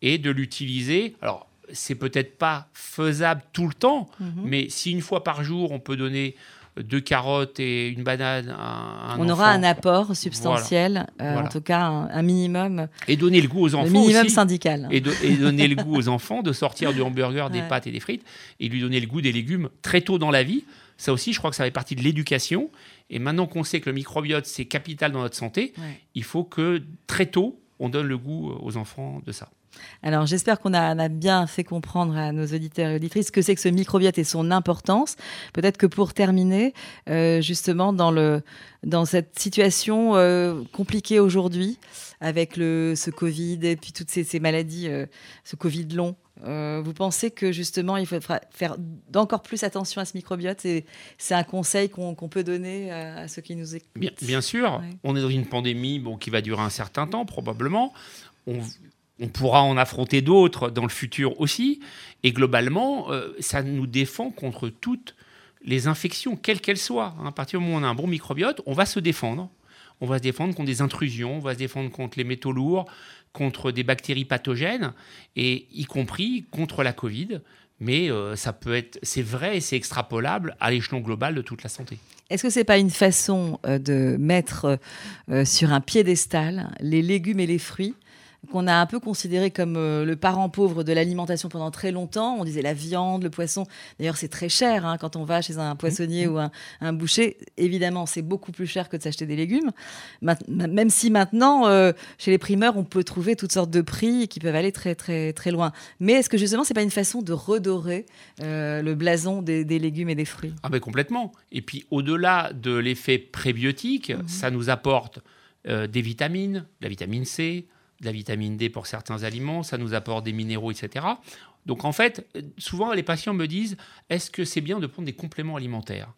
Speaker 4: et de l'utiliser. Alors, c'est peut-être pas faisable tout le temps,
Speaker 3: Mhm.
Speaker 4: mais si une fois par jour on peut donner deux carottes et une banane à un
Speaker 3: on aura un apport substantiel, euh,
Speaker 4: Voilà.
Speaker 3: en tout cas un, un minimum,
Speaker 4: et donner le goût aux
Speaker 3: le
Speaker 4: enfants
Speaker 3: minimum
Speaker 4: aussi,
Speaker 3: syndical.
Speaker 4: et, donner le goût aux enfants de sortir du hamburger, des
Speaker 3: Ouais.
Speaker 4: pâtes et des frites, et lui donner le goût des légumes très tôt dans la vie. Ça aussi, je crois que ça fait partie de l'éducation. Et maintenant qu'on sait que le microbiote, c'est capital dans notre santé,
Speaker 3: Ouais.
Speaker 4: il faut que très tôt, on donne le goût aux enfants de ça.
Speaker 3: Alors j'espère qu'on a, a bien fait comprendre à nos auditeurs et auditrices ce que c'est que ce microbiote et son importance. Peut-être que pour terminer, euh, justement dans, le, dans cette situation euh, compliquée aujourd'hui, avec le, ce Covid et puis toutes ces, ces maladies, euh, ce Covid long, vous pensez que justement il faudra faire d'encore plus attention à ce microbiote C'est c'est un conseil qu'on peut donner à, à ceux qui nous écoutent?
Speaker 4: Bien, bien sûr,
Speaker 3: Ouais.
Speaker 4: on est dans une pandémie bon, qui va durer un certain temps, probablement. On, on pourra en affronter d'autres dans le futur aussi. Et globalement, euh, ça nous défend contre toutes les infections, quelles qu'elles soient. hein. À partir du moment où on a un bon microbiote, on va se défendre. On va se défendre contre des intrusions, on va se défendre contre les métaux lourds, contre des bactéries pathogènes, et y compris contre la Covid. Mais euh, ça peut être, c'est vrai et c'est extrapolable à l'échelon global de toute la santé.
Speaker 3: Est-ce que c'est pas une façon euh, de mettre sur un piédestal les légumes et les fruits qu'on a un peu considéré comme euh, le parent pauvre de l'alimentation pendant très longtemps. On disait la viande, le poisson. D'ailleurs, c'est très cher hein, quand on va chez un poissonnier ou un, un boucher. Évidemment, c'est beaucoup plus cher que de s'acheter des légumes. Ma- même si maintenant, euh, chez les primeurs, on peut trouver toutes sortes de prix qui peuvent aller très très très loin. Mais est-ce que justement, c'est pas une façon de redorer euh, le blason des, des légumes et des fruits?
Speaker 4: Ah ben complètement. Et puis au-delà de l'effet prébiotique, ça nous apporte euh, des vitamines, la vitamine C, de la vitamine D pour certains aliments, ça nous apporte des minéraux, etc. Donc en fait, souvent les patients me disent, est-ce que c'est bien de prendre des compléments alimentaires?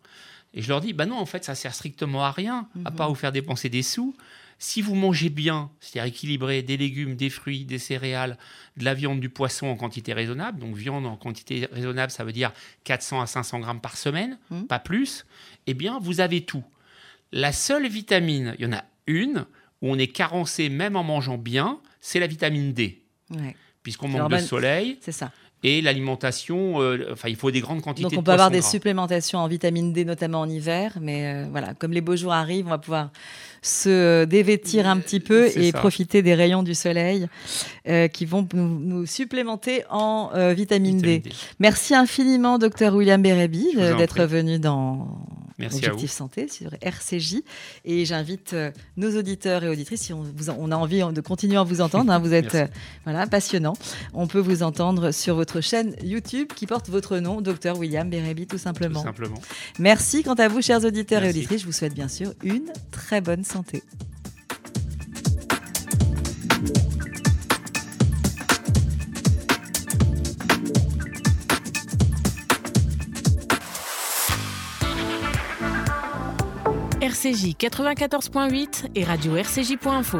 Speaker 4: Et je leur dis, bah non, en fait, ça sert strictement à rien, à
Speaker 3: Mhm.
Speaker 4: part vous faire dépenser des sous. Si vous mangez bien, c'est-à-dire équilibré, des légumes, des fruits, des céréales, de la viande, du poisson en quantité raisonnable, donc viande en quantité raisonnable, ça veut dire 400 à 500 grammes par semaine,
Speaker 3: Mmh.
Speaker 4: pas plus, eh bien, vous avez tout. La seule vitamine, il y en a une, où on est carencé même en mangeant bien, c'est la vitamine D,
Speaker 3: Ouais,
Speaker 4: puisqu'on manque de
Speaker 3: ben,
Speaker 4: soleil
Speaker 3: c'est ça.
Speaker 4: et l'alimentation, euh, enfin, il faut des grandes quantités
Speaker 3: Donc
Speaker 4: de
Speaker 3: on peut avoir des
Speaker 4: gras.
Speaker 3: supplémentations en vitamine D, notamment en hiver, mais euh, voilà, comme les beaux jours arrivent, on va pouvoir se dévêtir un petit peu et
Speaker 4: ça.
Speaker 3: profiter des rayons du soleil euh, qui vont nous, nous supplémenter en euh, vitamine,
Speaker 4: Vitamine
Speaker 3: D.
Speaker 4: D.
Speaker 3: Merci infiniment, docteur William Bérébi, euh, d'être venu dans
Speaker 4: Merci à
Speaker 3: Objectif Santé sur RCJ. Et j'invite euh, nos auditeurs et auditrices, si on, vous en- on a envie de continuer à vous entendre, hein, vous êtes euh, voilà, passionnant. On peut vous entendre sur votre chaîne YouTube qui porte votre nom, docteur William Bérébi, tout
Speaker 4: Tout
Speaker 3: simplement. Merci quant à vous, chers auditeurs et auditrices. Je vous souhaite bien sûr une très bonne santé.
Speaker 5: RCJ 94.8 et radio rcj.info.